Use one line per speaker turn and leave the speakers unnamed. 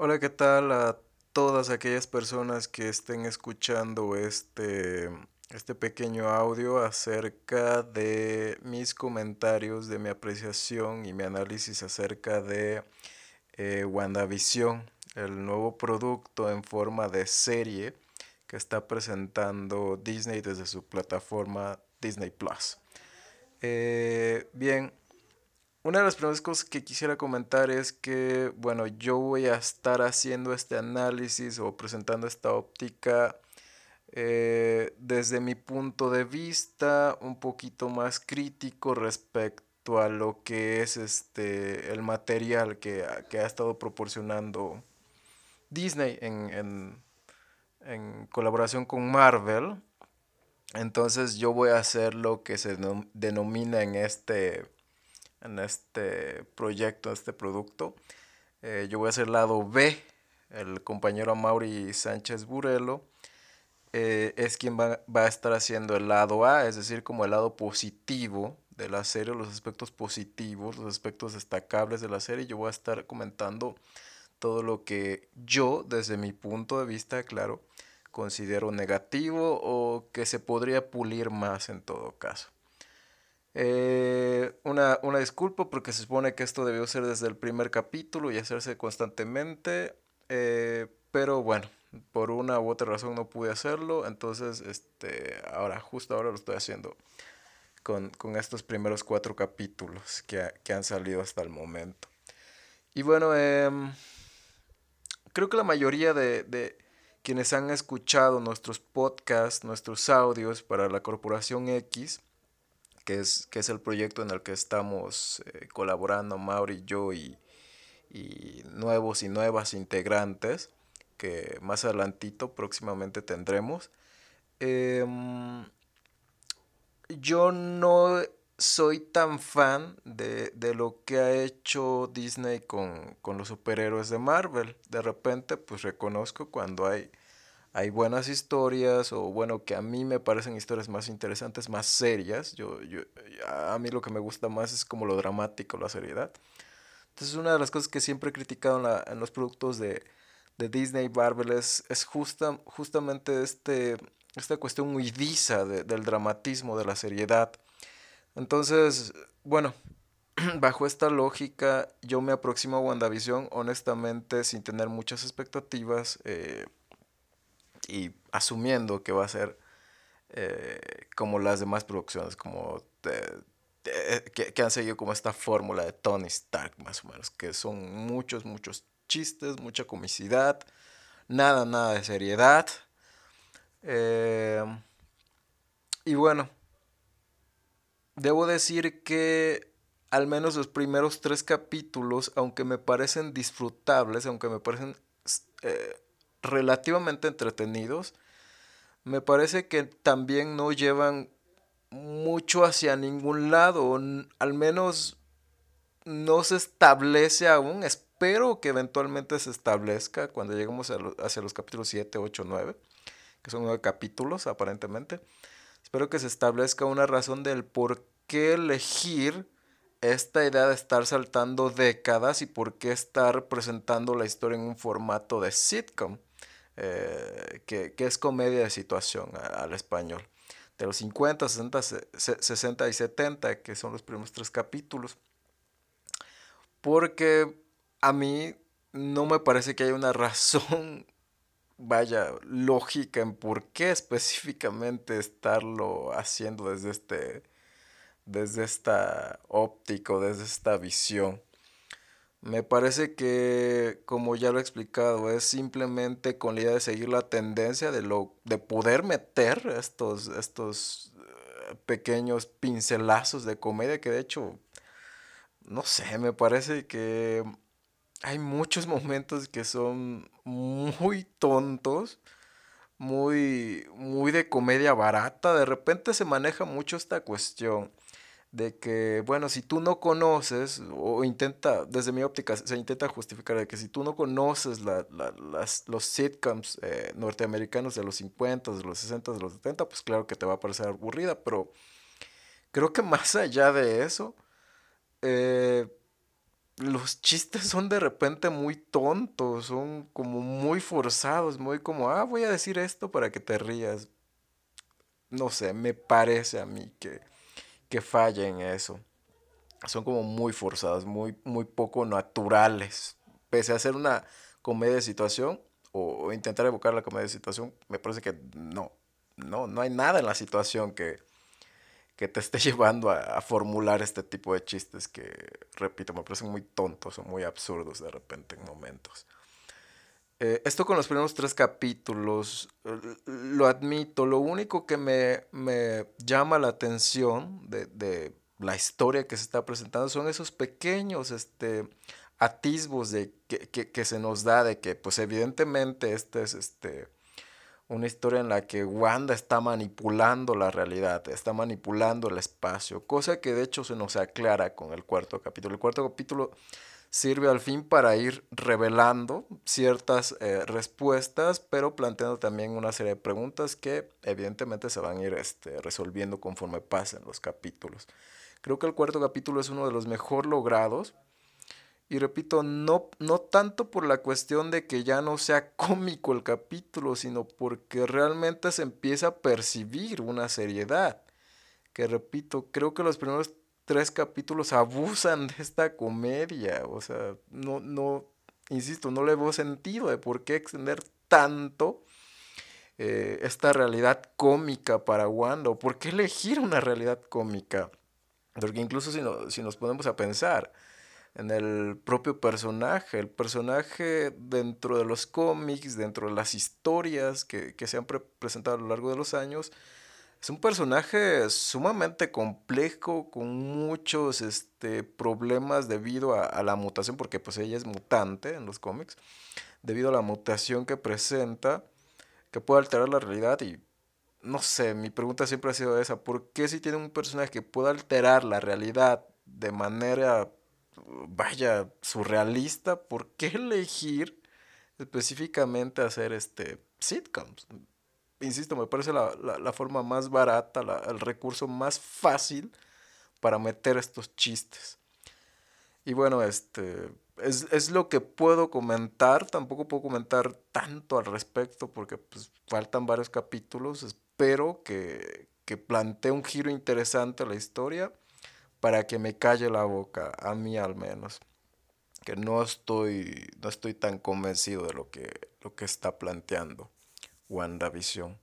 Hola, ¿qué tal a todas aquellas personas que estén escuchando este, este pequeño audio acerca de mis comentarios, de mi apreciación y mi análisis acerca de eh, WandaVision, el nuevo producto en forma de serie que está presentando Disney desde su plataforma Disney Plus. Eh, bien, una de las primeras cosas que quisiera comentar es que, bueno, yo voy a estar haciendo este análisis o presentando esta óptica eh, desde mi punto de vista un poquito más crítico respecto a lo que es este el material que, ha estado proporcionando Disney en, en colaboración con Marvel. Entonces yo voy a hacer lo que se denomina en este en este proyecto, en este producto. Eh, yo voy a hacer lado B, el compañero Mauri Sánchez Burelo eh, es quien va, va, a estar haciendo el lado A, es decir, como el lado positivo de la serie, los aspectos positivos, los aspectos destacables de la serie. Yo voy a estar comentando todo lo que yo, desde mi punto de vista, claro, considero negativo o que se podría pulir más en todo caso. Eh, una, una, disculpa porque se supone que esto debió ser desde el primer capítulo y hacerse constantemente, eh, pero bueno, por una u otra razón no pude hacerlo, entonces este, ahora, justo ahora lo estoy haciendo con, con estos primeros cuatro capítulos que, que, han salido hasta el momento. Y bueno, em, creo que la mayoría de, de quienes han escuchado nuestros podcasts, nuestros audios para la Corporación X, que es, que es el proyecto en el que estamos eh, colaborando Mauri, yo y, y, nuevos y nuevas integrantes, que más adelantito próximamente tendremos. Em, yo no soy tan fan de, de, lo que ha hecho Disney con, con los superhéroes de Marvel. De repente, pues reconozco cuando hay hay buenas historias o bueno, que a mí me parecen historias más interesantes, más serias. Yo, yo, a mí lo que me gusta más es como lo dramático, la seriedad. Entonces una de las cosas que siempre he criticado en, los productos de, de Disney Marvel es, es justa, justamente este, esta cuestión huidiza del dramatismo, de la seriedad. Entonces, bueno, bajo esta lógica yo me aproximo a WandaVision honestamente sin tener muchas expectativas. Eh, y asumiendo que va a ser eh, como las demás producciones, como que, que, han seguido como esta fórmula de Tony Stark, más o menos, que son muchos, muchos chistes, mucha comicidad, nada, nada de seriedad. Eh, y bueno, debo decir que al menos los primeros tres capítulos, aunque me parecen disfrutables, aunque me parecen eh, relativamente entretenidos, me parece que también no llevan mucho hacia ningún lado, al menos no se establece aún, espero que eventualmente se establezca cuando lleguemos hacia los capítulos 7, 8, 9, que son nueve capítulos aparentemente, espero que se establezca una razón del por qué elegir esta idea de estar saltando décadas y por qué estar presentando la historia en un formato de sitcom. Eh, que, es comedia de situación al español. De los 50, 60, 60 y 70, que son los primeros tres capítulos. Porque a mí no me parece que haya una razón, vaya, lógica en por qué específicamente estarlo haciendo desde este desde esta óptica, desde esta visión. Me parece que, como ya lo he explicado, es simplemente con la idea de seguir la tendencia de, lo, de poder meter estos, estos eh, pequeños pincelazos de comedia que de hecho, no sé, me parece que hay muchos momentos que son muy tontos, muy, muy de comedia barata. De repente se maneja mucho esta cuestión de que, bueno, si tú no conoces, o intenta, desde mi óptica, se intenta justificar de que si tú no conoces la, las, los sitcoms eh, norteamericanos de los 50, de los 60, de los 70, pues claro que te va a parecer aburrida, pero creo que más allá de eso, eh, los chistes son de repente muy tontos, son como muy forzados, muy como, ah, voy a decir esto para que te rías. No sé, me parece a mí que, que falla en eso. Son como muy forzados, muy, muy poco naturales. Pese a ser una comedia de situación o, intentar evocar la comedia de situación, me parece que no, no, no hay nada en la situación que, que te esté llevando a, formular este tipo de chistes que, repito, me parecen muy tontos o muy absurdos de repente en momentos. Eh, esto con los primeros tres capítulos, lo admito, lo único que me, me llama la atención de, de, la historia que se está presentando son esos pequeños este, atisbos de que, que, que, se nos da de que, pues evidentemente, este es este una historia en la que Wanda está manipulando la realidad, está manipulando el espacio, cosa que de hecho se nos aclara con el cuarto capítulo. El cuarto capítulo sirve al fin para ir revelando ciertas eh, respuestas, pero planteando también una serie de preguntas que evidentemente se van a ir este, resolviendo conforme pasen los capítulos. Creo que el cuarto capítulo es uno de los mejor logrados y repito, no, no tanto por la cuestión de que ya no sea cómico el capítulo, sino porque realmente se empieza a percibir una seriedad. Que repito, creo que los primeros tres capítulos abusan de esta comedia. O sea, no, no, insisto, no le veo sentido de por qué extender tanto eh, esta realidad cómica para Wanda. ¿O por qué elegir una realidad cómica? Porque incluso si, si nos ponemos a pensar, en el propio personaje. El personaje dentro de los cómics, dentro de las historias que, se han presentado a lo largo de los años, es un personaje sumamente complejo, con muchos este, problemas debido a, la mutación, porque pues ella es mutante en los cómics, debido a la mutación que presenta, que puede alterar la realidad y no sé, mi pregunta siempre ha sido esa, ¿por qué si tiene un personaje que puede alterar la realidad de manera vaya, surrealista, ¿por qué elegir específicamente hacer este sitcoms? Insisto, me parece la, forma más barata, el recurso más fácil para meter estos chistes. Y bueno, este es, lo que puedo comentar. Tampoco puedo comentar tanto al respecto porque pues, faltan varios capítulos. Espero que, que plantee un giro interesante a la historia para que me calle la boca, a mí al menos, que no estoy, no estoy tan convencido de lo que, lo que está planteando WandaVision.